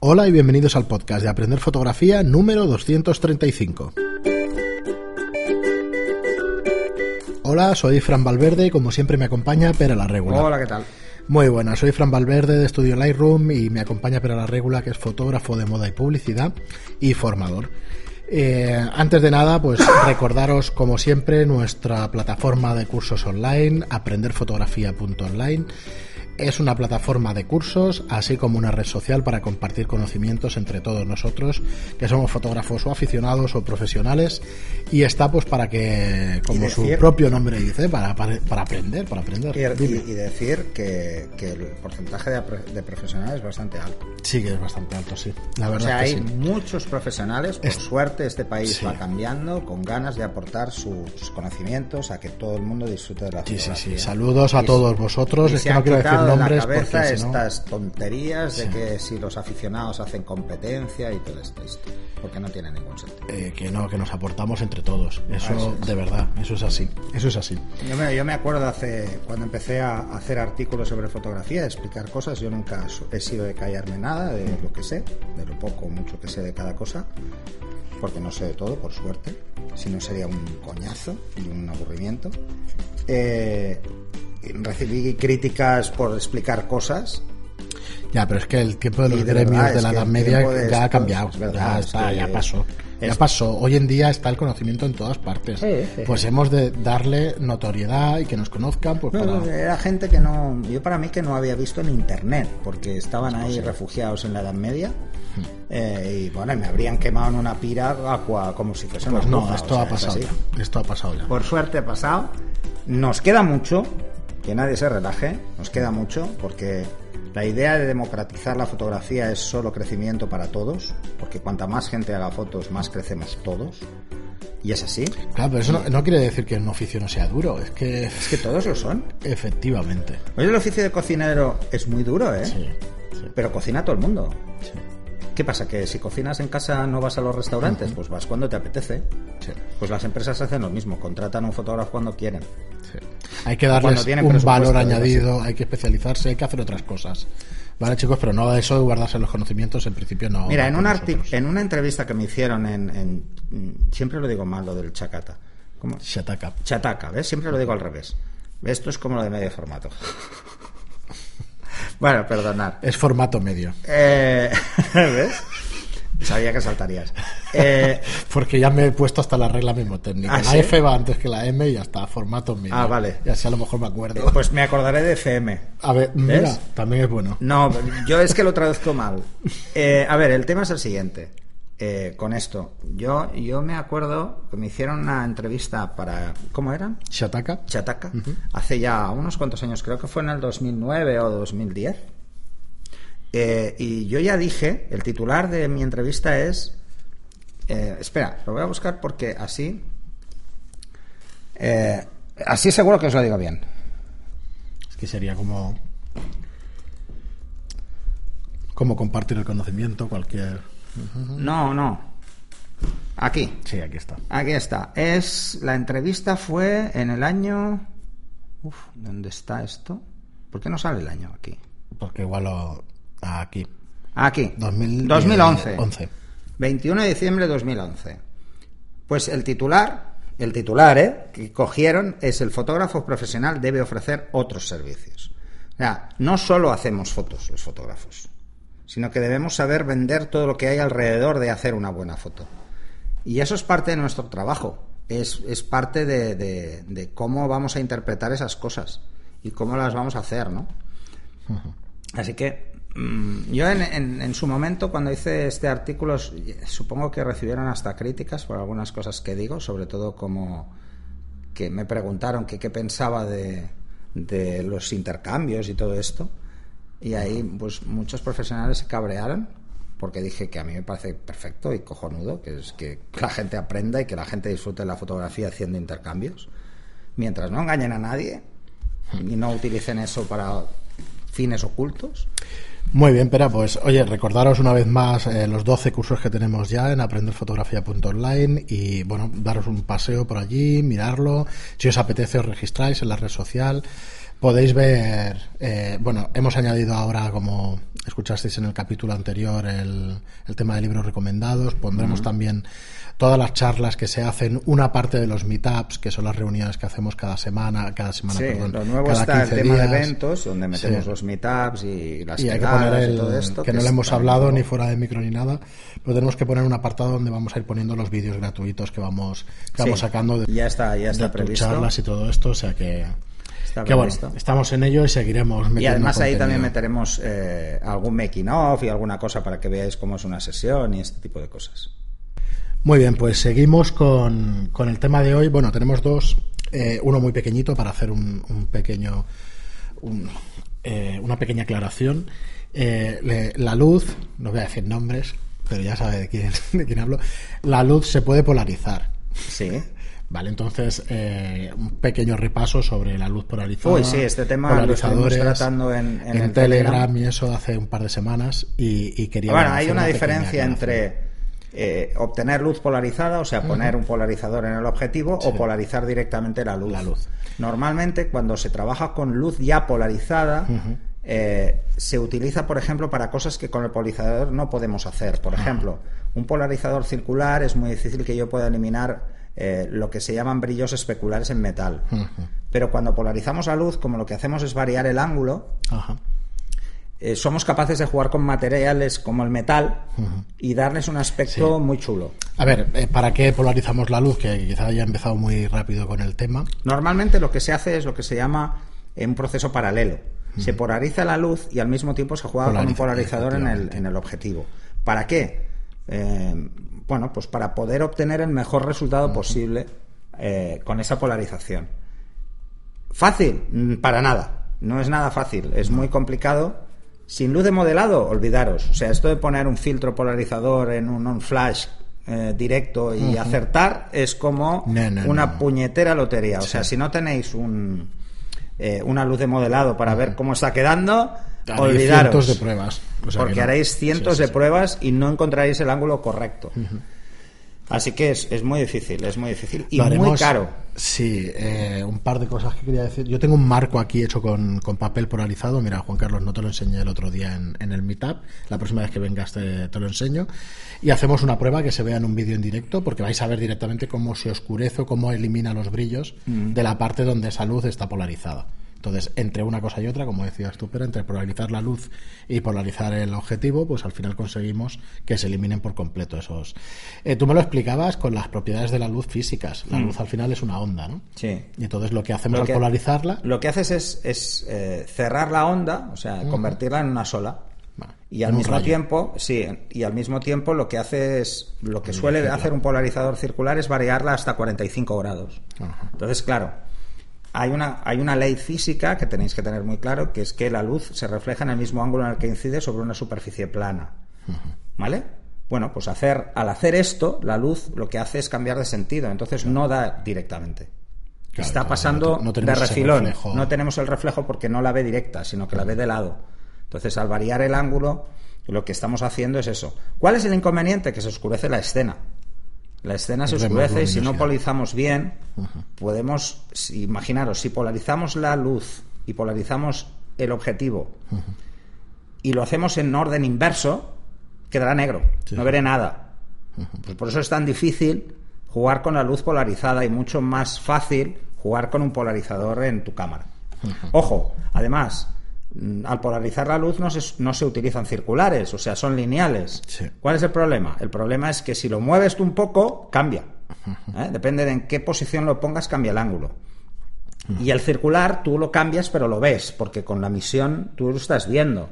Hola y bienvenidos al podcast de Aprender Fotografía número 235. Hola, soy Fran Valverde y como siempre me acompaña Pera la Regula. Hola, ¿qué tal? Muy buenas, soy Fran Valverde de Estudio Lightroom y me acompaña Pera la Regula, que es fotógrafo de moda y publicidad y formador. Eh, antes de nada, pues recordaros como siempre nuestra plataforma de cursos online, aprenderfotografía.online es una plataforma de cursos, así como una red social para compartir conocimientos entre todos nosotros, que somos fotógrafos o aficionados o profesionales, y está pues para que, como su propio nombre dice, para, para, aprender, para aprender. Y, decir que, el porcentaje de, profesionales es bastante alto. Sí, que es bastante alto, sí. La verdad o sea, hay muchos profesionales, por suerte este país va cambiando, con ganas de aportar sus conocimientos a que todo el mundo disfrute de la. Sí, sí, sí. Saludos a todos vosotros. Es que no quiero decir la cabeza estas tonterías de que si los aficionados hacen competencia y todo esto, porque no tiene ningún sentido. Eh, que no, que nos aportamos entre todos. Eso, de verdad, eso es así. Eso es así. Yo me, yo me acuerdo hace cuando empecé a hacer artículos sobre fotografía, explicar cosas. Yo nunca he sido de callarme nada de lo que sé, de lo poco o mucho que sé de cada cosa, porque no sé de todo, por suerte. Si no sería un coñazo y un aburrimiento. Eh, recibí críticas por explicar cosas. Ya, pero es que el tiempo de los gremios de, la Edad Media ya ha cambiado, ya, ya pasó. Ya pasó. Hoy en día está el conocimiento en todas partes. Pues hemos de darle notoriedad y que nos conozcan. Pues Era gente que no. Yo, para mí, que no había visto en internet, porque estaban ahí refugiados en la Edad Media. Hmm. Eh, y bueno, me habrían quemado en una pira agua como si fuese pues no, esto ha pasado ya. Esto ha pasado ya. Por suerte ha pasado. Nos queda mucho, que nadie se relaje, nos queda mucho, porque la idea de democratizar la fotografía es solo crecimiento para todos, porque cuanta más gente haga fotos, más crecemos todos. Y es así. Claro, pero eso no, quiere decir que un oficio no sea duro, es que... Es que todos lo son. Efectivamente. Oye, el oficio de cocinero es muy duro, ¿eh? Sí, Pero cocina todo el mundo. ¿Qué pasa? ¿Que si cocinas en casa no vas a los restaurantes? Pues vas cuando te apetece. Pues las empresas hacen lo mismo, contratan a un fotógrafo cuando quieren. Hay que darles un valor añadido, hay que especializarse, hay que hacer otras cosas. Vale, chicos, pero no eso de guardarse los conocimientos, en principio no. Mira, en, un en una entrevista que me hicieron en, Siempre lo digo mal, lo del chacata. ¿Cómo? Chataca. Chataca, ¿ves? Siempre lo digo al revés. Esto es como lo de medio formato. Bueno, perdonar. Es formato medio. Eh, ¿Ves? Sabía que saltarías. Eh, Porque ya me he puesto hasta la regla técnica. ¿Ah, la F va antes que la M y ya está, formato medio. Ah, vale. Ya sé, a lo mejor me acuerdo. Eh, pues me acordaré de FM. A ver, mira, también es bueno. No, yo es que lo traduzco mal. a ver, el tema es el siguiente. Eh, con esto. Yo, yo me acuerdo que me hicieron una entrevista para. ¿Cómo era? Chataka. Chataka. Hace ya unos cuantos años, creo que fue en el 2009 o 2010. Eh, y yo ya dije, el titular de mi entrevista es. Eh, espera, lo voy a buscar porque así. así seguro que os lo digo bien. Es que sería como. Como compartir el conocimiento, cualquier. No, no. Aquí. Sí, aquí está. Aquí está. Es la entrevista fue en el año. Uf, ¿dónde está esto? ¿Por qué no sale el año aquí? Porque igual lo aquí. Aquí. 2011. 11. 21 de diciembre de 2011. Pues el titular, el titular, ¿eh? que cogieron es el fotógrafo profesional debe ofrecer otros servicios. O sea, no solo hacemos fotos los fotógrafos sino que debemos saber vender todo lo que hay alrededor de hacer una buena foto. Y eso es parte de nuestro trabajo, es, es parte de, de, cómo vamos a interpretar esas cosas y cómo las vamos a hacer, ¿no? Así que mm, yo en, en, su momento, cuando hice este artículo, supongo que recibieron hasta críticas por algunas cosas que digo, sobre todo como que me preguntaron que qué pensaba de, de los intercambios y todo esto. Y ahí, pues muchos profesionales se cabrearon porque dije que a mí me parece perfecto y cojonudo, que es que la gente aprenda y que la gente disfrute de la fotografía haciendo intercambios, mientras no engañen a nadie y no utilicen eso para fines ocultos. Muy bien, pero pues oye, recordaros una vez más eh, los 12 cursos que tenemos ya en aprenderfotografía.online y bueno, daros un paseo por allí, mirarlo, si os apetece os registráis en la red social podéis ver, eh, bueno, hemos añadido ahora, como escuchasteis en el capítulo anterior, el, el tema de libros recomendados. Pondremos también todas las charlas que se hacen, una parte de los meetups, que son las reuniones que hacemos cada semana, cada semana, sí, perdón, lo nuevo cada está el 15 tema de días. eventos, donde metemos los meetups y las Y hay que poner y el, todo esto. que no le hemos hablado nuevo. ni fuera de micro ni nada, pero tenemos que poner un apartado donde vamos a ir poniendo los vídeos gratuitos que vamos, que vamos sacando de, ya está, ya está de previsto. charlas y todo esto, o sea que, Está que bueno, estamos en ello y seguiremos metiendo Y además ahí contenido. también meteremos eh, algún making of y alguna cosa para que veáis cómo es una sesión y este tipo de cosas. Muy bien, pues seguimos con, con el tema de hoy. Bueno, tenemos dos, eh, uno muy pequeñito para hacer un, un pequeño, un, eh, una pequeña aclaración. Le- la luz, no voy a decir nombres, pero ya sabe de quién, de quién hablo. La luz se puede polarizar. Sí. Vale, entonces eh, un pequeño repaso sobre la luz polarizada. Uy, sí, este tema lo estuvimos tratando en- en el Telegram, Telegram. y eso hace un par de semanas y, y quería. Bueno, hay una diferencia entre eh, obtener luz polarizada, o sea, poner un polarizador en el objetivo, o polarizar directamente la luz. La luz. Normalmente, cuando se trabaja con luz ya polarizada, eh, se utiliza, por ejemplo, para cosas que con el polarizador no podemos hacer. Por ejemplo, un polarizador circular es muy difícil que yo pueda eliminar eh, lo que se llaman brillos especulares en metal. Pero cuando polarizamos la luz, como lo que hacemos es variar el ángulo, eh, somos capaces de jugar con materiales como el metal y darles un aspecto muy chulo. A ver, eh, ¿para qué polarizamos la luz? Que quizá haya empezado muy rápido con el tema. Normalmente lo que se hace es lo que se llama un proceso paralelo. Se polariza la luz y al mismo tiempo se juega con un Polariza, polarizador en el, en el objetivo. ¿Para qué? Eh, bueno, pues para poder obtener el mejor resultado posible eh, con esa polarización. ¿Fácil? Mm, Para nada. No es nada fácil. Es muy complicado. Sin luz de modelado, olvidaros. O sea, esto de poner un filtro polarizador en un on flash eh, directo y acertar es como No, no, una no. puñetera lotería. O sea, si no tenéis un, eh, una luz de modelado para ver cómo está quedando, olvidaros. cientos de pruebas. O sea porque no. haréis cientos Sí, sí, de pruebas y no encontraréis el ángulo correcto. Así que es, es muy difícil, es muy difícil y muy caro. Sí, eh, un par de cosas que quería decir. Yo tengo un marco aquí hecho con, con papel polarizado. Mira, Juan Carlos, no te lo enseñé el otro día en, en el Meetup. La próxima vez que vengas te, te lo enseño. Y hacemos una prueba que se vea en un vídeo en directo porque vais a ver directamente cómo se oscurece o cómo elimina los brillos Mm. de la parte donde esa luz está polarizada. Entonces, entre una cosa y otra, como decías tú, pero entre polarizar la luz y polarizar el objetivo, pues al final conseguimos que se eliminen por completo esos. Eh, tú me lo explicabas con las propiedades de la luz físicas. La luz al final es una onda, ¿no? Mm. Sí. Y entonces lo que hacemos Lo al polarizarla. Lo que haces es, es, eh, cerrar la onda, o sea, convertirla en una sola. Vale, Y al mismo rayo. tiempo, sí, y al mismo tiempo lo que hace es, lo que suele hacer un polarizador circular es variarla hasta 45 grados. Ajá. Entonces, claro, hay una, hay una ley física que tenéis que tener muy claro, que es que la luz se refleja en el mismo ángulo en el que incide sobre una superficie plana. ¿Vale? Bueno, pues hacer, al hacer esto, la luz lo que hace es cambiar de sentido, entonces no da directamente. Claro, Está pasando no te- no de refilón. No tenemos el reflejo porque no la ve directa, sino que la ve de lado. Entonces, al variar el ángulo, lo que estamos haciendo es eso. ¿Cuál es el inconveniente? Que se oscurece la escena. La escena se oscurece y si no polarizamos bien, podemos, si- imaginaros, si polarizamos la luz y polarizamos el objetivo y lo hacemos en orden inverso, quedará negro, Sí, no veré nada. Pues por eso es tan difícil jugar con la luz polarizada y mucho más fácil jugar con un polarizador en tu cámara. Ojo, además, al polarizar la luz no se, no se utilizan circulares, o sea, son lineales. Sí. ¿Cuál es el problema? El problema es que si lo mueves tú un poco, cambia. ¿eh? Depende de en qué posición lo pongas, cambia el ángulo. Y el circular tú lo cambias, pero lo ves, porque con la misión tú lo estás viendo.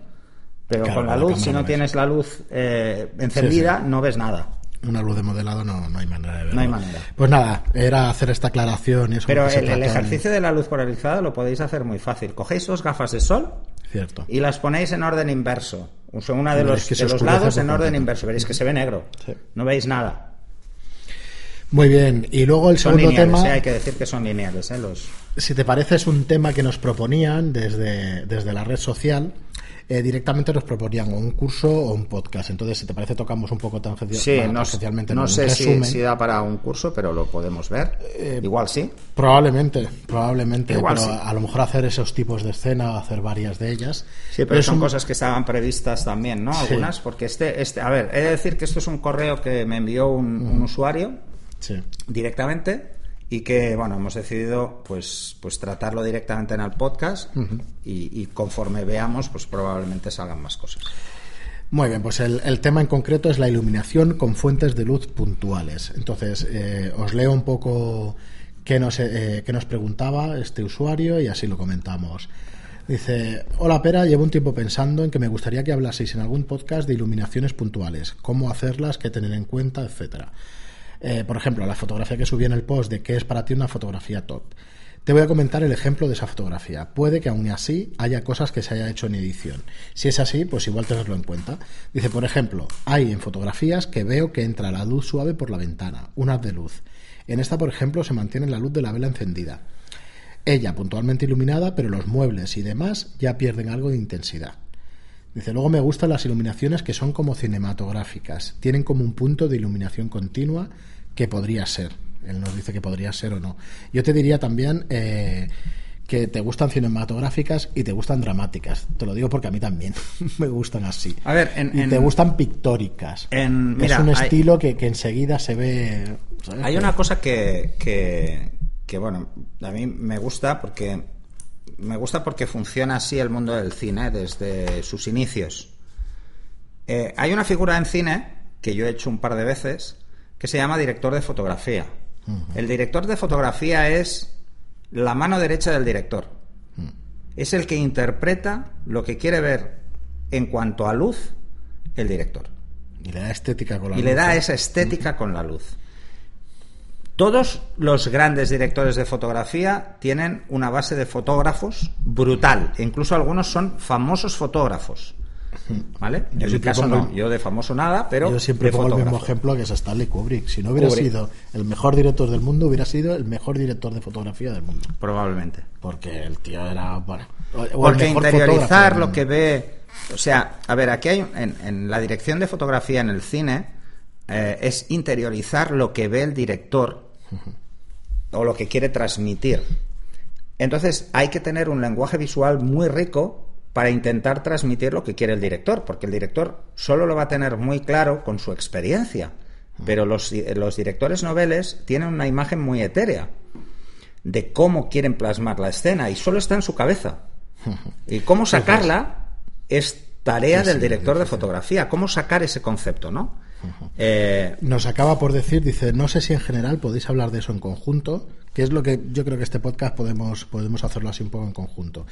Pero Claro, con la luz, si no ves. tienes la luz eh, encendida, no ves nada. Una luz de modelado no, no hay manera de verlo. No hay manera. Pues nada, era hacer esta aclaración y eso Pero el, el ejercicio de la luz polarizada lo podéis hacer muy fácil. Cogéis dos gafas de sol Cierto. y las ponéis en orden inverso. O sea, una de los, que de los lados en orden inverso. Veréis que se ve negro. Sí. No veis nada. Muy bien, y luego el Son segundo lineales, tema, eh, hay que decir que son lineales. eh, los... si te parece, es un tema que nos proponían desde, desde la red social. Eh, directamente nos proponían un curso o un podcast. Entonces, si te parece, tocamos un poco tan sí, no, no sé si, da para un curso, pero lo podemos ver. Eh, Igual sí. Probablemente, probablemente. Igual pero a lo mejor hacer esos tipos de escena, hacer varias de ellas. Sí, pero, son cosas que estaban previstas también, ¿no? Algunas, porque este, este, a ver, he de decir que esto es un correo que me envió un, usuario directamente y que bueno hemos decidido pues pues tratarlo directamente en el podcast y, conforme veamos pues probablemente salgan más cosas muy bien, pues el, tema en concreto es la iluminación con fuentes de luz puntuales. Entonces, eh, os leo un poco qué nos, eh, qué nos preguntaba este usuario y así lo comentamos. Dice, hola Pera, llevo un tiempo pensando en que me gustaría que hablaseis en algún podcast de iluminaciones puntuales, cómo hacerlas, qué tener en cuenta, etcétera. Eh, por ejemplo, la fotografía que subí en el post de qué es para ti una fotografía top. Te voy a comentar el ejemplo de esa fotografía. Puede que aún así haya cosas que se haya hecho en edición. Si es así, pues igual tenerlo en cuenta. Dice, por ejemplo, hay en fotografías que veo que entra la luz suave por la ventana, un haz de luz. En esta, por ejemplo, se mantiene la luz de la vela encendida. Ella puntualmente iluminada, pero los muebles y demás ya pierden algo de intensidad. Dice, luego me gustan las iluminaciones que son como cinematográficas, tienen como un punto de iluminación continua que podría ser. Él nos dice que podría ser o no. Yo te diría también eh, que te gustan cinematográficas y te gustan dramáticas. Te lo digo porque a mí también me gustan así. A ver, y te gustan pictóricas. En, es un estilo que, enseguida se ve. Hay una cosa que, que, bueno, a mí me gusta porque me gusta porque funciona así el mundo del cine desde sus inicios. Eh, hay una figura en cine que yo he hecho un par de veces que se llama director de fotografía. El director de fotografía es la mano derecha del director. Es el que interpreta lo que quiere ver en cuanto a luz el director. Y le da estética con la y le da esa estética con la luz. Todos los grandes directores de fotografía tienen una base de fotógrafos brutal. Incluso algunos son famosos fotógrafos. ¿Vale? En mi caso no, yo de famoso nada, pero. Yo siempre pongo el mismo ejemplo que es Stanley Kubrick. Si no hubiera sido el mejor director del mundo, hubiera sido el mejor director de fotografía del mundo. Probablemente. Porque el tío era. Bueno, Porque interiorizar lo que ve. O sea, a ver, aquí hay. En, la dirección de fotografía en el cine, eh, es interiorizar lo que ve el director o lo que quiere transmitir. Entonces hay que tener un lenguaje visual muy rico para intentar transmitir lo que quiere el director, porque el director solo lo va a tener muy claro con su experiencia, pero los, los directores noveles tienen una imagen muy etérea de cómo quieren plasmar la escena y solo está en su cabeza. Y cómo sacarla es tarea del director de fotografía, cómo sacar ese concepto, ¿no? Eh, Nos acaba por decir, dice, no sé si en general podéis hablar de eso en conjunto, que es lo que yo creo que este podcast podemos, podemos hacerlo así un poco en conjunto.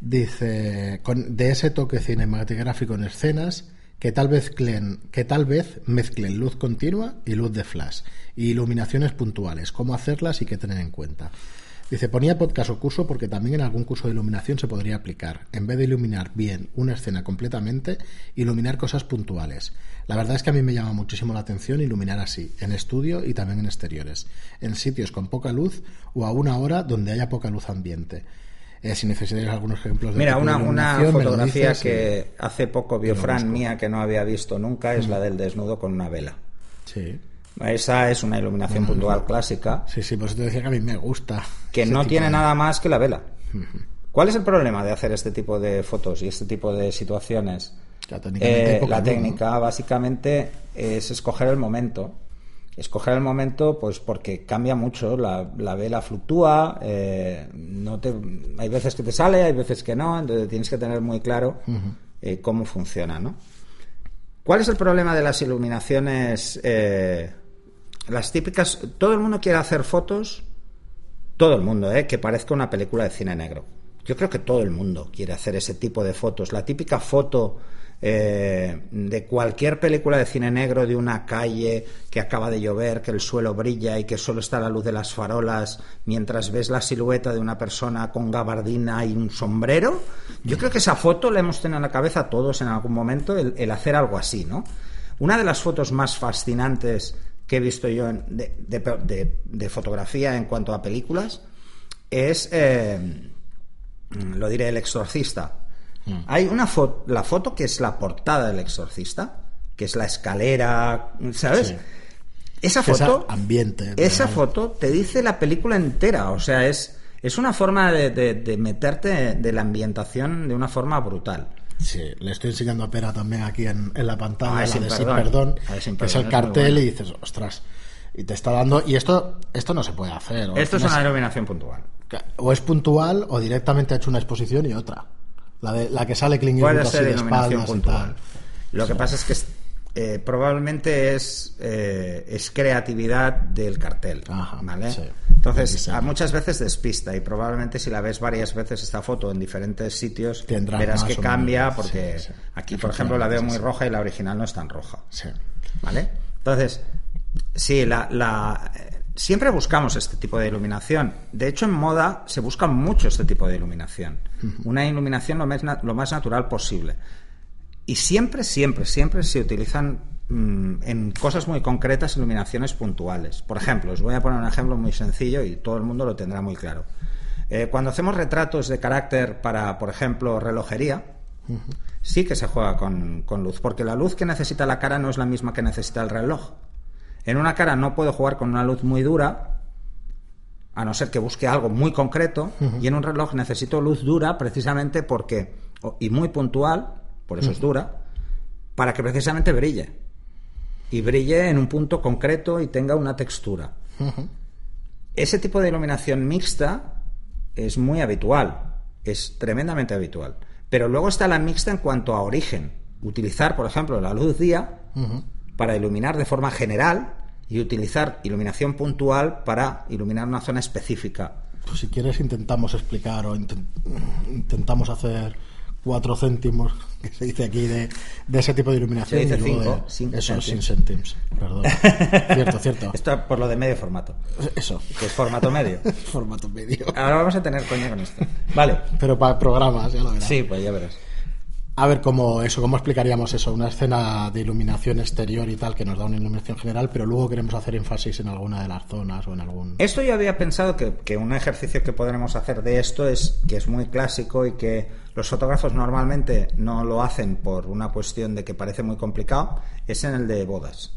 Dice, con, de ese toque cinematográfico en escenas, que tal vez que tal vez mezclen luz continua y luz de flash, y iluminaciones puntuales, cómo hacerlas y qué tener en cuenta. Dice, ponía podcast o curso porque también en algún curso de iluminación se podría aplicar. En vez de iluminar bien una escena completamente, iluminar cosas puntuales. La verdad es que a mí me llama muchísimo la atención iluminar así, en estudio y también en exteriores, en sitios con poca luz o a una hora donde haya poca luz ambiente. Eh, si necesitáis algunos ejemplos de Mira, una, una fotografía que hace poco vio Fran mía que no había visto nunca es la del desnudo con una vela. Sí. Esa es una iluminación puntual clásica. Sí, sí, pues te decía que a mí me gusta. Que no tiene nada más que la vela. ¿Cuál es el problema de hacer este tipo de fotos y este tipo de situaciones? Eh, la técnica básicamente es escoger el momento. Escoger el momento, pues porque cambia mucho, la, vela fluctúa, eh, no te, hay veces que te sale, hay veces que no, entonces tienes que tener muy claro eh, cómo funciona, ¿no? ¿Cuál es el problema de las iluminaciones las típicas. Todo el mundo quiere hacer fotos. Todo el mundo, ¿eh? Que parezca una película de cine negro. Yo creo que todo el mundo quiere hacer ese tipo de fotos. La típica foto eh, de cualquier película de cine negro de una calle que acaba de llover, que el suelo brilla y que solo está la luz de las farolas mientras ves la silueta de una persona con gabardina y un sombrero. Yo creo que esa foto la hemos tenido en la cabeza todos en algún momento, el hacer algo así, ¿no? Una de las fotos más fascinantes que he visto yo de, fotografía en cuanto a películas es, eh, lo diré, El Exorcista. Mm. Hay una foto, la foto que es la portada del exorcista, que es la escalera, ¿sabes? Esa foto, ambiente, esa foto te dice la película entera, o sea, es, es una forma de, meterte de la ambientación de una forma brutal. Sí, le estoy enseñando a Pera también aquí en, la pantalla, ah, la de Sin Perdón, que es el cartel y dices, ostras, y te está dando, y esto, esto no se puede hacer. Esto es una iluminación puntual. O es puntual o directamente ha hecho una exposición y otra. La, de, la que sale Clint Puede ser iluminación puntual. Lo que pasa es que eh, probablemente es, eh, es creatividad del cartel. ¿vale? Entonces, muchas veces despista y probablemente si la ves varias veces esta foto en diferentes sitios, verás que cambia porque aquí, por ejemplo, la veo muy roja y la original no es tan roja. ¿Vale? Entonces, sí, la, la siempre buscamos este tipo de iluminación. De hecho, en moda se busca mucho este tipo de iluminación. Una iluminación lo más, lo más natural posible. Y siempre, siempre, siempre se utilizan en cosas muy concretas iluminaciones puntuales. Por ejemplo, os voy a poner un ejemplo muy sencillo y todo el mundo lo tendrá muy claro. Eh, cuando hacemos retratos de carácter para, por ejemplo, relojería, sí que se juega con, con luz, porque la luz que necesita la cara no es la misma que necesita el reloj. En una cara no puedo jugar con una luz muy dura, a no ser que busque algo muy concreto, y en un reloj necesito luz dura precisamente porque, y muy puntual, por eso es dura, para que precisamente brille. Y brille en un punto concreto y tenga una textura. Ese tipo de iluminación mixta es muy habitual, es tremendamente habitual. Pero luego está la mixta en cuanto a origen. Utilizar, por ejemplo, la luz día para iluminar de forma general y utilizar iluminación puntual para iluminar una zona específica. Pues si quieres intentamos explicar o intentamos hacer cuatro céntimos que se dice aquí de, ese tipo de iluminación. Se dice cinco, eso, sin céntimos. Perdón. cierto, cierto. Esto por lo de medio formato. Eso. Que es formato medio. formato medio. Ahora vamos a tener coña con esto. Vale. Pero para programas, ya lo verás. Sí, pues ya verás. A ver cómo eso, cómo explicaríamos eso, una escena de iluminación exterior y tal que nos da una iluminación general, pero luego queremos hacer énfasis en alguna de las zonas o en algún. Esto yo había pensado que, que un ejercicio que podremos hacer de esto es que es muy clásico y que los fotógrafos normalmente no lo hacen por una cuestión de que parece muy complicado, es en el de bodas.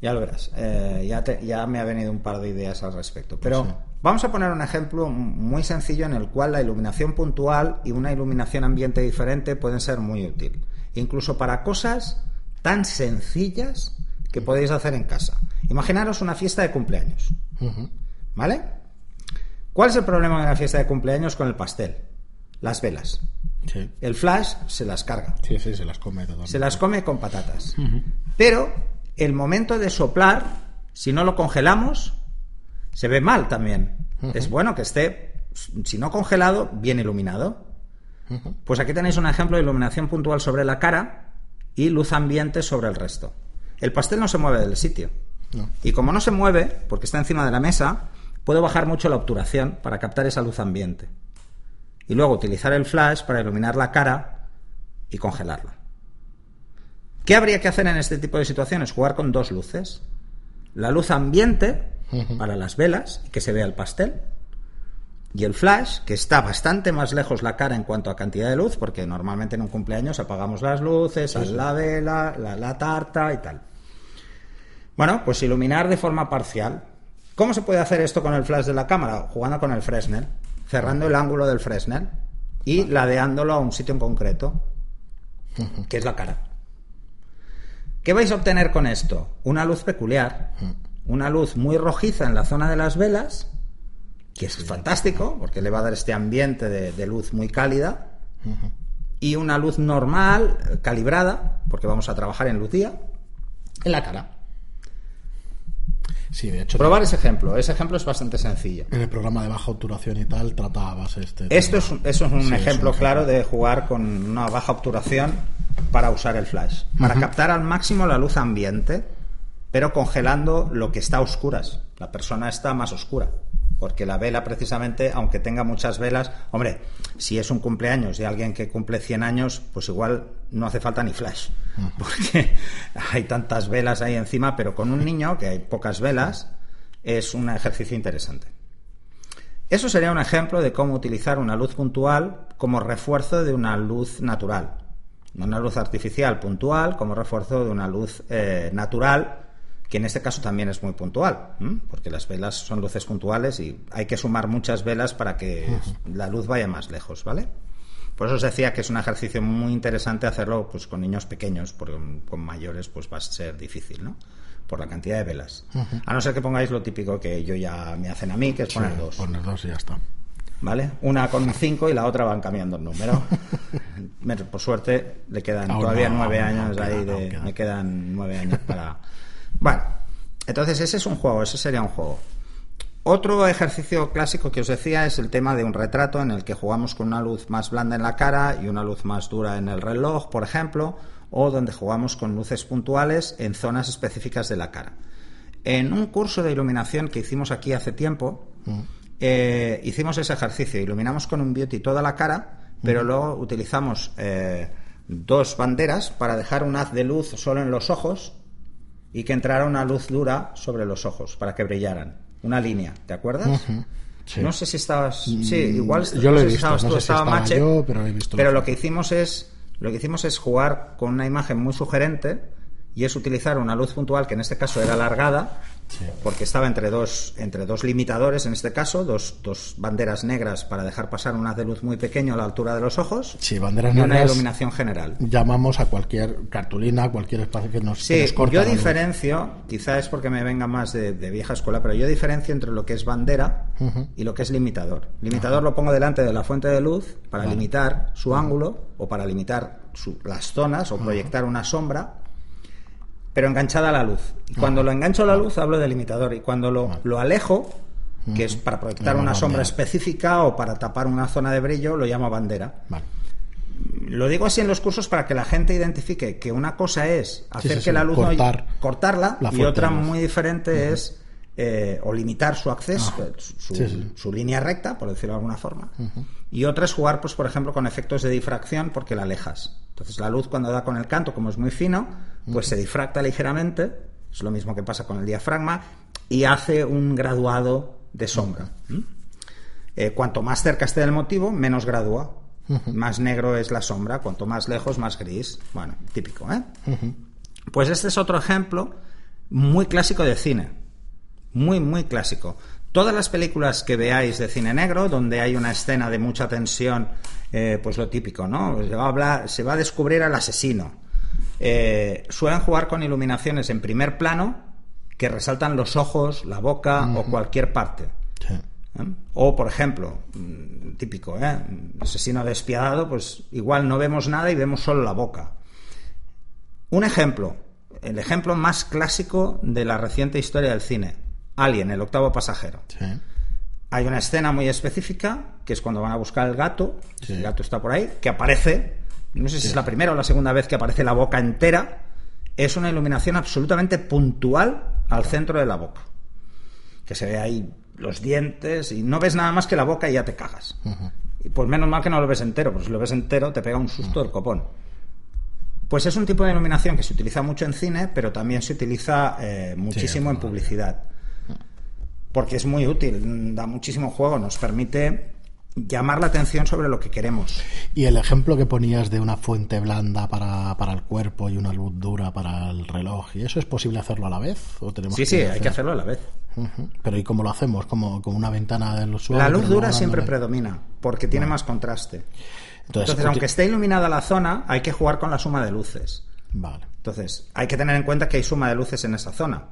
Ya lo verás. Eh, ya, ya me ha venido un par de ideas al respecto. Pero vamos a poner un ejemplo muy sencillo en el cual la iluminación puntual y una iluminación ambiente diferente pueden ser muy útil. Incluso para cosas tan sencillas que podéis hacer en casa. Imaginaros una fiesta de cumpleaños. ¿Vale? ¿Cuál es el problema de una fiesta de cumpleaños con el pastel? Las velas. El flash se las carga. Sí, sí, se las come Se las come con patatas. Pero el momento de soplar, si no lo congelamos, se ve mal también. Es bueno que esté, si no congelado, bien iluminado. Pues aquí tenéis un ejemplo de iluminación puntual sobre la cara y luz ambiente sobre el resto. El pastel no se mueve del sitio. Y como no se mueve, porque está encima de la mesa, puedo bajar mucho la obturación para captar esa luz ambiente. Y luego utilizar el flash para iluminar la cara y congelarla. ¿Qué habría que hacer en este tipo de situaciones? Jugar con dos luces. La luz ambiente para las velas, que se vea el pastel, y el flash, que está bastante más lejos la cara en cuanto a cantidad de luz, porque normalmente en un cumpleaños apagamos las luces, la vela, la, tarta y tal. Bueno, pues iluminar de forma parcial. ¿Cómo se puede hacer esto con el flash de la cámara? Jugando con el Fresnel, cerrando el ángulo del Fresnel y ladeándolo a un sitio en concreto, que es la cara. ¿Qué vais a obtener con esto? Una luz peculiar, una luz muy rojiza en la zona de las velas, que es fantástico, porque le va a dar este ambiente de, luz muy cálida, y una luz normal, calibrada, porque vamos a trabajar en luz día, en la cara. Sí, de hecho. Probar ese ejemplo. Ese ejemplo es bastante sencillo. En el programa de baja obturación y tal tratabas este. Esto es, eso es un, ejemplo, claro de jugar con una baja obturación para usar el flash. Para captar al máximo la luz ambiente, pero congelando lo que está a oscuras. La persona está más oscura. Porque la vela, precisamente, aunque tenga muchas velas, hombre, si es un cumpleaños y alguien que cumple 100 años, pues igual no hace falta ni flash. Porque hay tantas velas ahí encima, pero con un niño, que hay pocas velas, es un ejercicio interesante. Eso sería un ejemplo de cómo utilizar una luz puntual como refuerzo de una luz natural. Una luz artificial puntual como refuerzo de una luz eh, natural, que en este caso también es muy puntual, porque las velas son luces puntuales y hay que sumar muchas velas para que la luz vaya más lejos, ¿vale? Por eso os decía que es un ejercicio muy interesante hacerlo pues, con niños pequeños, porque con mayores pues va a ser difícil, ¿no? por la cantidad de velas. A no ser que pongáis lo típico que yo ya me hacen a mí, que es poner dos. Poner dos y ya está. ¿Vale? Una con cinco y la otra van cambiando el número. por suerte le quedan todavía nueve años ahí de... Me quedan nueve años para... Bueno, entonces ese es un juego, ese sería un juego. Otro ejercicio clásico que os decía es el tema de un retrato en el que jugamos con una luz más blanda en la cara y una luz más dura en el reloj, por ejemplo, o donde jugamos con luces puntuales en zonas específicas de la cara. En un curso de iluminación que hicimos aquí hace tiempo, mm. Eh, hicimos ese ejercicio, iluminamos con un beauty toda la cara, pero luego utilizamos eh, dos banderas para dejar un haz de luz solo en los ojos y que entrara una luz dura sobre los ojos para que brillaran. Una línea, ¿te acuerdas? No sé si estabas. Sí, mm, igual. Yo lo he visto. no sé estaba yo, pero, he visto pero lo que hicimos es lo que hicimos es jugar con una imagen muy sugerente y es utilizar una luz puntual que en este caso era alargada porque estaba entre dos entre dos limitadores en este caso dos, dos banderas negras para dejar pasar una de luz muy pequeño a la altura de los ojos sí, banderas y una iluminación general. llamamos a cualquier cartulina cualquier espacio que nos, sí, yo diferencio quizá es porque me venga más de, vieja escuela pero yo diferencio entre lo que es bandera y lo que es limitador. Limitador lo pongo delante de la fuente de luz para limitar su ángulo o para limitar las zonas o proyectar una sombra pero enganchada a la luz. Y cuando lo engancho a la luz hablo de limitador y cuando lo, lo alejo, que es para proyectar una sombra específica o para tapar una zona de brillo, lo llamo bandera. Lo digo así en los cursos para que la gente identifique que una cosa es hacer que la luz cortarla y otra muy diferente es eh, o limitar su acceso, su, línea recta, por decirlo de alguna forma. Y otra es jugar, pues, por ejemplo, con efectos de difracción porque la alejas. Entonces la luz cuando da con el canto, como es muy fino, pues se difracta ligeramente, es lo mismo que pasa con el diafragma, y hace un graduado de sombra. Eh, cuanto más cerca esté del motivo, menos gradúa. Más negro es la sombra, cuanto más lejos, más gris. Bueno, típico, ¿eh? Pues este es otro ejemplo muy clásico de cine. Muy, muy clásico. Todas las películas que veáis de cine negro, donde hay una escena de mucha tensión, eh, pues lo típico, ¿no? Se va a, hablar, se va a descubrir al asesino. Eh, suelen jugar con iluminaciones en primer plano que resaltan los ojos, la boca o cualquier parte. ¿Eh? O, por ejemplo, mm, típico, ¿eh? asesino despiadado, pues igual no vemos nada y vemos solo la boca. Un ejemplo, el ejemplo más clásico de la reciente historia del cine. Alien, el octavo pasajero. Hay una escena muy específica, que es cuando van a buscar el gato, el gato está por ahí, que aparece, no sé si es la primera o la segunda vez que aparece la boca entera, es una iluminación absolutamente puntual al centro de la boca. Que se ve ahí los dientes y no ves nada más que la boca y ya te cagas. Y pues menos mal que no lo ves entero, porque si lo ves entero te pega un susto del copón. Pues es un tipo de iluminación que se utiliza mucho en cine, pero también se utiliza eh, muchísimo en publicidad porque es muy útil, da muchísimo juego, nos permite llamar la atención sobre lo que queremos. Y el ejemplo que ponías de una fuente blanda para, para el cuerpo y una luz dura para el reloj, ¿y eso es posible hacerlo a la vez? ¿O tenemos sí, sí, hay que hacerlo a la vez. Pero ¿y cómo lo hacemos? ¿Como, como una ventana del usuario? La luz dura siempre predomina, porque tiene más contraste. Entonces, aunque esté iluminada la zona, hay que jugar con la suma de luces. Vale. Entonces, hay que tener en cuenta que hay suma de luces en esa zona.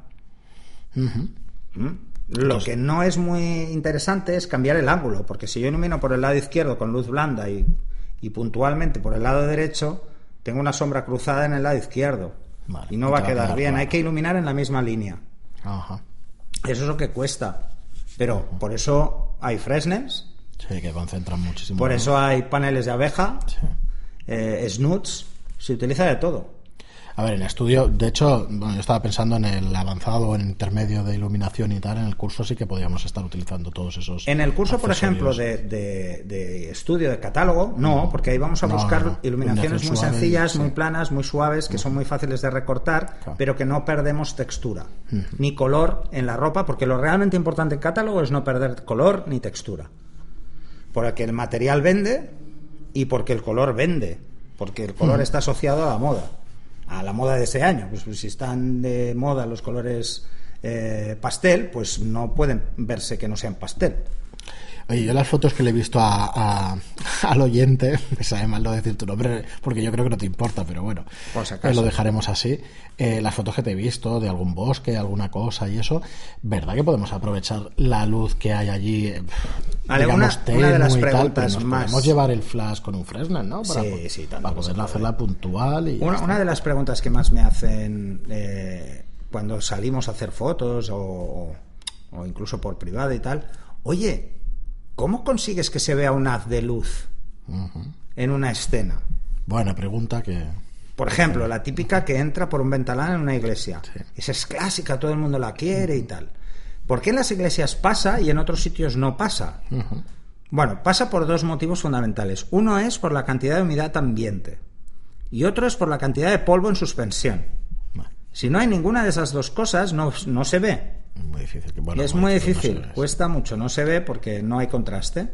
Lo que no es muy interesante es cambiar el ángulo, porque si yo ilumino por el lado izquierdo con luz blanda y, puntualmente por el lado derecho, tengo una sombra cruzada en el lado izquierdo. y no va a quedar bien. Hay que iluminar en la misma línea. Eso es lo que cuesta. Pero por eso hay fresnes. Sí, que concentran muchísimo. Por eso hay paneles de abeja, eh, snuts. Se utiliza de todo. A ver, en estudio, de hecho, bueno, yo estaba pensando en el avanzado o en intermedio de iluminación y tal, en el curso sí que podríamos estar utilizando todos esos. En el curso, por ejemplo, de, estudio de catálogo, no, porque ahí vamos a buscar iluminaciones muy sencillas, muy planas, muy suaves, que son muy fáciles de recortar, pero que no perdemos textura ni color en la ropa, porque lo realmente importante en catálogo es no perder color ni textura. Porque el material vende y porque el color vende, porque el color está asociado a la moda a la moda de ese año. Pues, pues si están de moda los colores eh, pastel, pues no pueden verse que no sean pastel. Oye, yo las fotos que le he visto a, al oyente, me sabe mal no decir tu nombre, porque yo creo que no te importa, pero bueno, pues lo dejaremos así. Eh, las fotos que te he visto de algún bosque, alguna cosa y eso, ¿verdad que podemos aprovechar la luz que hay allí? Eh, digamos, una, de las preguntas más. Podemos llevar el flash con un Fresnel, ¿no? Para, sí, sí, para poder hacerla puntual. Y una, de las preguntas que más me hacen eh, cuando salimos a hacer fotos o, o incluso por privado y tal, oye, ¿Cómo consigues que se vea un haz de luz en una escena? Buena pregunta que... Por ejemplo, la típica que entra por un ventanal en una iglesia. Esa es clásica, todo el mundo la quiere y tal. ¿Por qué en las iglesias pasa y en otros sitios no pasa? Bueno, pasa por dos motivos fundamentales. Uno es por la cantidad de humedad ambiente y otro es por la cantidad de polvo en suspensión. Si no hay ninguna de esas dos cosas, no, no se ve. Muy difícil. es muy difícil, cuesta mucho, no se ve porque no hay contraste.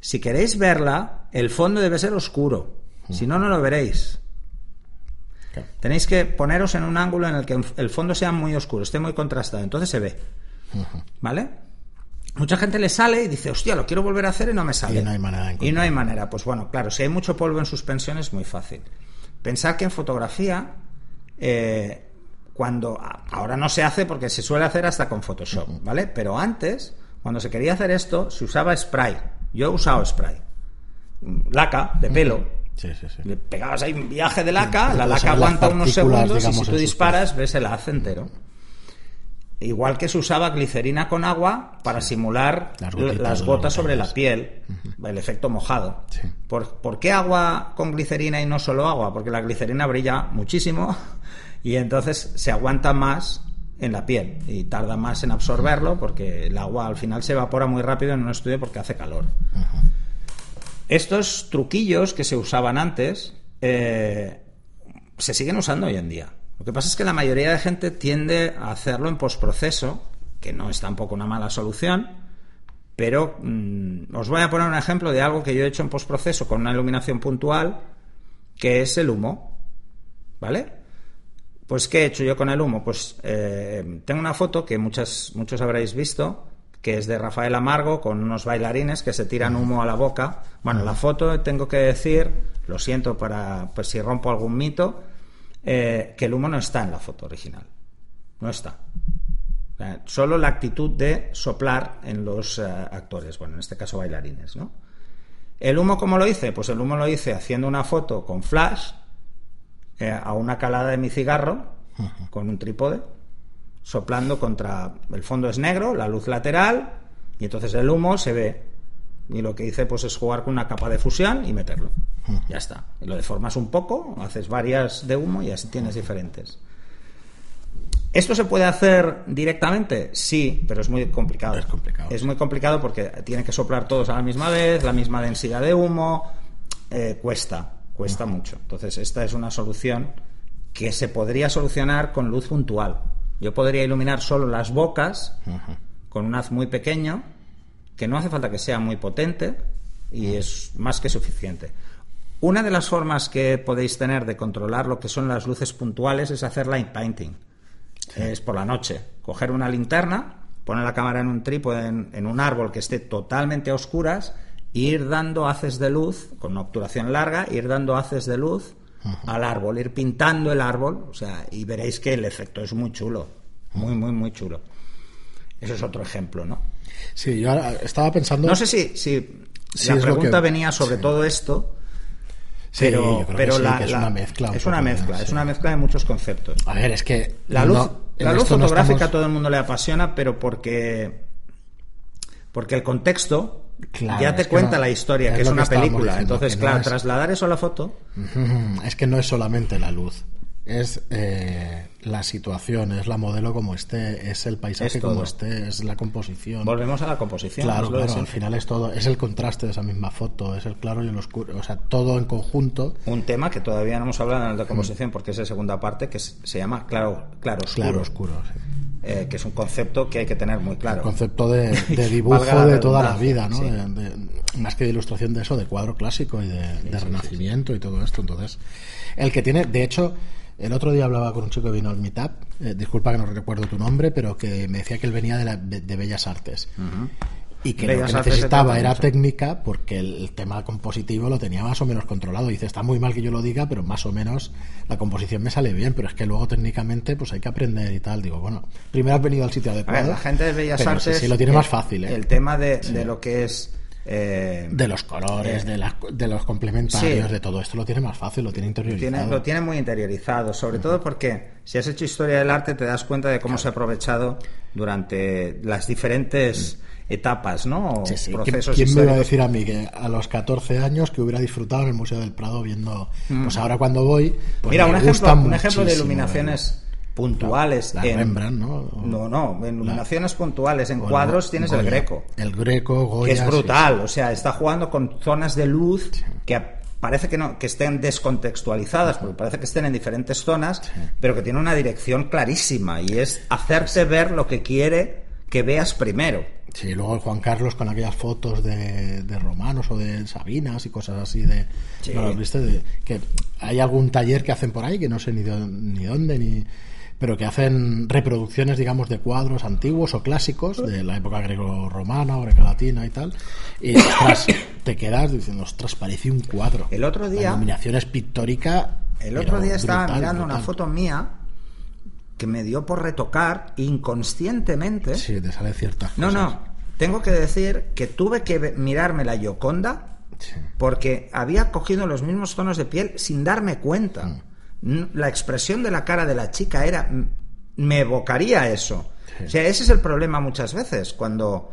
Si queréis verla, el fondo debe ser oscuro, si no, no lo veréis. Tenéis que poneros en un ángulo en el que el fondo sea muy oscuro, esté muy contrastado, entonces se ve. ¿Vale? Mucha gente le sale y dice, hostia, lo quiero volver a hacer y no me sale. Y no hay manera. Y no hay manera. Pues bueno, claro, si hay mucho polvo en suspensión es muy fácil. Pensar que en fotografía eh, cuando ahora no se hace porque se suele hacer hasta con Photoshop, ¿vale? Pero antes, cuando se quería hacer esto, se usaba spray. Yo he usado spray. Laca de pelo. Sí, sí, sí. Le pegabas ahí un viaje de laca, la laca aguanta unos segundos y si tú disparas ves el haz entero. Igual que se usaba glicerina con agua para simular las, gotas sobre la piel, el efecto mojado. ¿Por, ¿Por, qué agua con glicerina y no solo agua? Porque la glicerina brilla muchísimo y entonces se aguanta más en la piel y tarda más en absorberlo porque el agua al final se evapora muy rápido en un estudio porque hace calor. Estos truquillos que se usaban antes eh, se siguen usando hoy en día. Lo que pasa es que la mayoría de gente tiende a hacerlo en postproceso, que no es tampoco una mala solución, pero mm, os voy a poner un ejemplo de algo que yo he hecho en postproceso con una iluminación puntual, que es el humo. ¿Vale? Pues, ¿qué he hecho yo con el humo? Pues eh, tengo una foto que muchas, muchos habréis visto, que es de Rafael Amargo con unos bailarines que se tiran humo a la boca. Bueno, la foto tengo que decir, lo siento para pues si rompo algún mito, eh, que el humo no está en la foto original. No está. solo la actitud de soplar en los eh, actores, bueno, en este caso bailarines, ¿no? ¿El humo cómo lo hice? Pues el humo lo hice haciendo una foto con flash eh, a una calada de mi cigarro con un trípode, soplando contra. El fondo es negro, la luz lateral, y entonces el humo se ve. Y lo que hice pues es jugar con una capa de fusión y meterlo. Ya está. Y lo deformas un poco, haces varias de humo y así tienes diferentes. ¿Esto se puede hacer directamente? Sí, pero es muy complicado. Es complicado. Es muy complicado porque tienen que soplar todos a la misma vez, la misma densidad de humo, eh, cuesta cuesta mucho. Entonces, esta es una solución que se podría solucionar con luz puntual. Yo podría iluminar solo las bocas con un haz muy pequeño, que no hace falta que sea muy potente y es más que suficiente. Una de las formas que podéis tener de controlar lo que son las luces puntuales es hacer light painting. Es por la noche. Coger una linterna, poner la cámara en un trípode en, en un árbol que esté totalmente a oscuras ir dando haces de luz, con una obturación larga, ir dando haces de luz al árbol, ir pintando el árbol, o sea, y veréis que el efecto es muy chulo, muy, muy, muy chulo. Eso es otro ejemplo, ¿no? Sí, yo estaba pensando... No sé si, si la pregunta venía sobre todo esto, pero, pero la, es una mezcla. Es una mezcla, es una mezcla de muchos conceptos. A ver, es que... La luz, la luz fotográfica a todo el mundo le apasiona, pero porque, porque el contexto ya te cuenta la historia, que es, una película. Entonces, claro, trasladar eso a la foto. Es que no es solamente la luz. es eh, la situación, es la modelo como esté, es el paisaje como esté, es la composición. Volvemos a la composición. Claro, claro, al final es todo, es el contraste de esa misma foto, es el claro y el oscuro, o sea, todo en conjunto. Un tema que todavía no hemos hablado en la composición porque es la segunda parte que se llama claro, claro oscuro. Claro oscuro, eh, que es un concepto que hay que tener muy claro. concepto de, dibujo de toda la vida, ¿no? más que de ilustración de eso, de cuadro clásico y de, renacimiento y todo esto. Entonces, el que tiene, de hecho, el otro día hablaba con un chico que vino al Meetup, eh, disculpa que no recuerdo tu nombre, pero que me decía que él venía de, de, Bellas Artes. Y que lo que necesitaba era técnica porque el, tema compositivo lo tenía más o menos controlado. Dice, está muy mal que yo lo diga, pero más o menos la composición me sale bien, pero es que luego técnicamente pues hay que aprender y tal. Digo, bueno, primero has venido al sitio adecuado. la gente de Bellas Artes... Sí, lo tiene más fácil. ¿eh? El tema de, de lo que es eh, de los colores, de, de los complementarios, de todo esto lo tiene más fácil, lo tiene interiorizado. lo tiene muy interiorizado, sobre todo porque si has hecho historia del arte te das cuenta de cómo se ha aprovechado durante las diferentes etapas, ¿no? procesos ¿Quién, me iba a decir a mí que a los 14 años que hubiera disfrutado en el Museo del Prado viendo, mm. pues ahora cuando voy, pues Mira, un ejemplo, un ejemplo de iluminaciones puntuales en Rembrandt, ¿no? No, no, en iluminaciones puntuales, en cuadros tienes el Greco. El Greco, Goya, que es brutal, o sea, está jugando con zonas de luz que parece que no que estén descontextualizadas, porque parece que estén en diferentes zonas, pero que tiene una dirección clarísima y es hacerte ver lo que quiere que veas primero. Sí, luego el Juan Carlos con aquellas fotos de, romanos o de Sabinas y cosas así de... ¿No viste? que hay algún taller que hacen por ahí que no sé ni, ni dónde ni pero que hacen reproducciones, digamos, de cuadros antiguos o clásicos de la época greco-romana o greco-latina y tal. Y te quedas diciendo, ostras, parece un cuadro. El otro día. La iluminación es pictórica. El otro día estaba mirando una foto mía que me dio por retocar inconscientemente. Sí, te sale cierta. No, no. Tengo que decir que tuve que mirarme la Yoconda porque había cogido los mismos tonos de piel sin darme cuenta. Mm la expresión de la cara de la chica era me evocaría eso. O sea, ese es el problema muchas veces cuando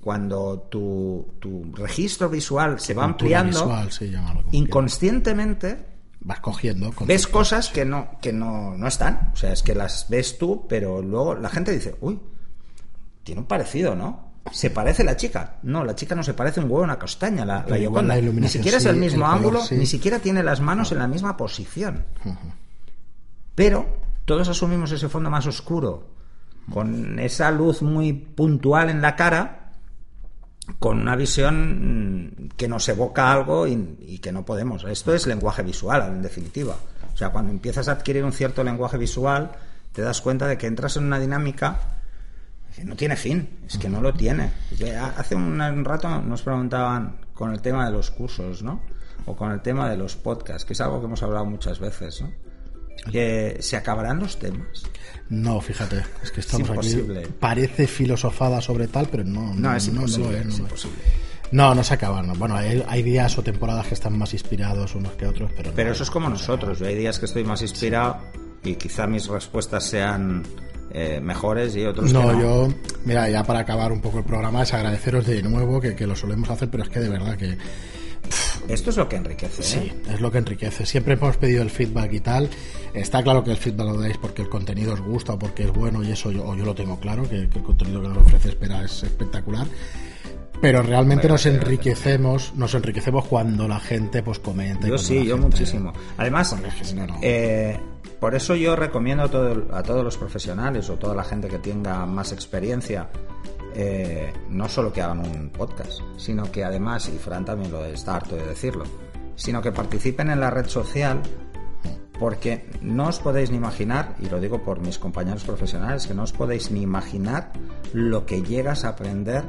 cuando tu, registro visual se va ampliando inconscientemente vas cogiendo ves cosas que no que no, no están. O sea es que las ves tú pero luego la gente dice uy tiene un parecido no se parece la chica. No, la chica no se parece un huevo a una castaña, la, la Ni siquiera es el mismo ángulo, ni siquiera tiene las manos en la misma posición. Pero todos asumimos ese fondo más oscuro, con esa luz muy puntual en la cara, con una visión mm, que nos evoca algo y, y que no podemos. Esto es lenguaje visual, en definitiva. O sea, cuando empiezas a adquirir un cierto lenguaje visual, te das cuenta de que entras en una dinámica no tiene fin, es que no lo tiene. Hace un, rato nos preguntaban con el tema de los cursos, ¿no? O con el tema de los podcasts, que es algo que hemos hablado muchas veces, ¿no? Que se acabarán los temas. No, fíjate, es que estamos aquí. Parece filosofada sobre tal, pero no. No, es imposible. No, es imposible. No, no se acaban. Bueno, hay, días o temporadas que están más inspirados unos que otros, pero. Pero eso es como nosotros. hay días que estoy más inspirado y quizá mis respuestas sean eh, mejores y otros no, que no. yo, mira, ya para acabar un poco el programa, es agradeceros de nuevo que, que lo solemos hacer, pero es que de verdad que. Esto es lo que enriquece. ¿eh? Sí, es lo que enriquece. Siempre hemos pedido el feedback y tal. Está claro que el feedback lo dais porque el contenido os gusta o porque es bueno y eso yo, yo lo tengo claro, que, el contenido que nos ofrece Espera es espectacular. Pero realmente nos enriquecemos, nos enriquecemos cuando la gente pues comenta. Yo sí, yo muchísimo. Además, eh, por eso yo recomiendo a, todos los profesionales o toda la gente que tenga más experiencia, eh, no solo que hagan un podcast, sino que además, y Fran también lo está harto de decirlo, sino que participen en la red social porque no os podéis ni imaginar, y lo digo por mis compañeros profesionales, que no os podéis ni imaginar lo que llegas a aprender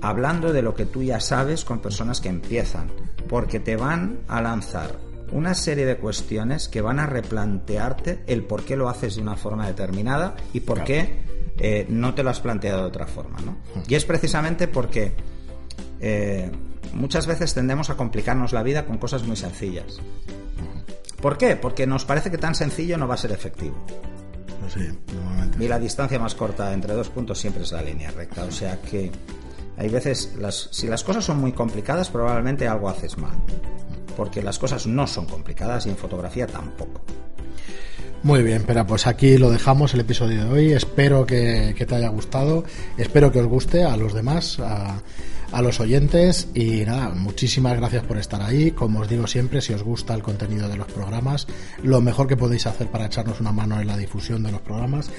hablando de lo que tú ya sabes con personas que empiezan, porque te van a lanzar una serie de cuestiones que van a replantearte el por qué lo haces de una forma determinada y por qué eh, no te lo has planteado de otra forma. ¿no? Y es precisamente porque eh, muchas veces tendemos a complicarnos la vida con cosas muy sencillas. ¿Por qué? Porque nos parece que tan sencillo no va a ser efectivo. Sí, y la distancia más corta entre dos puntos siempre es la línea recta. O sea que hay veces, las, si las cosas son muy complicadas, probablemente algo haces mal porque las cosas no son complicadas y en fotografía tampoco. Muy bien, pero pues aquí lo dejamos el episodio de hoy. Espero que, te haya gustado, espero que os guste a los demás, a, a, los oyentes y nada, muchísimas gracias por estar ahí. Como os digo siempre, si os gusta el contenido de los programas, lo mejor que podéis hacer para echarnos una mano en la difusión de los programas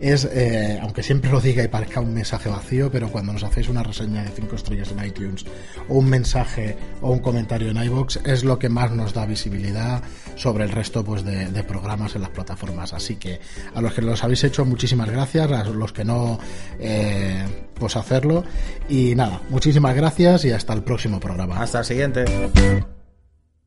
es, eh, aunque siempre lo diga y parezca un mensaje vacío, pero cuando nos hacéis una reseña de 5 estrellas en iTunes o un mensaje o un comentario en iBox es lo que más nos da visibilidad sobre el resto pues, de, programas en las plataformas. Así que a los que los habéis hecho, muchísimas gracias, a los que no, eh, pues hacerlo. Y nada, muchísimas gracias y hasta el próximo programa. Hasta el siguiente.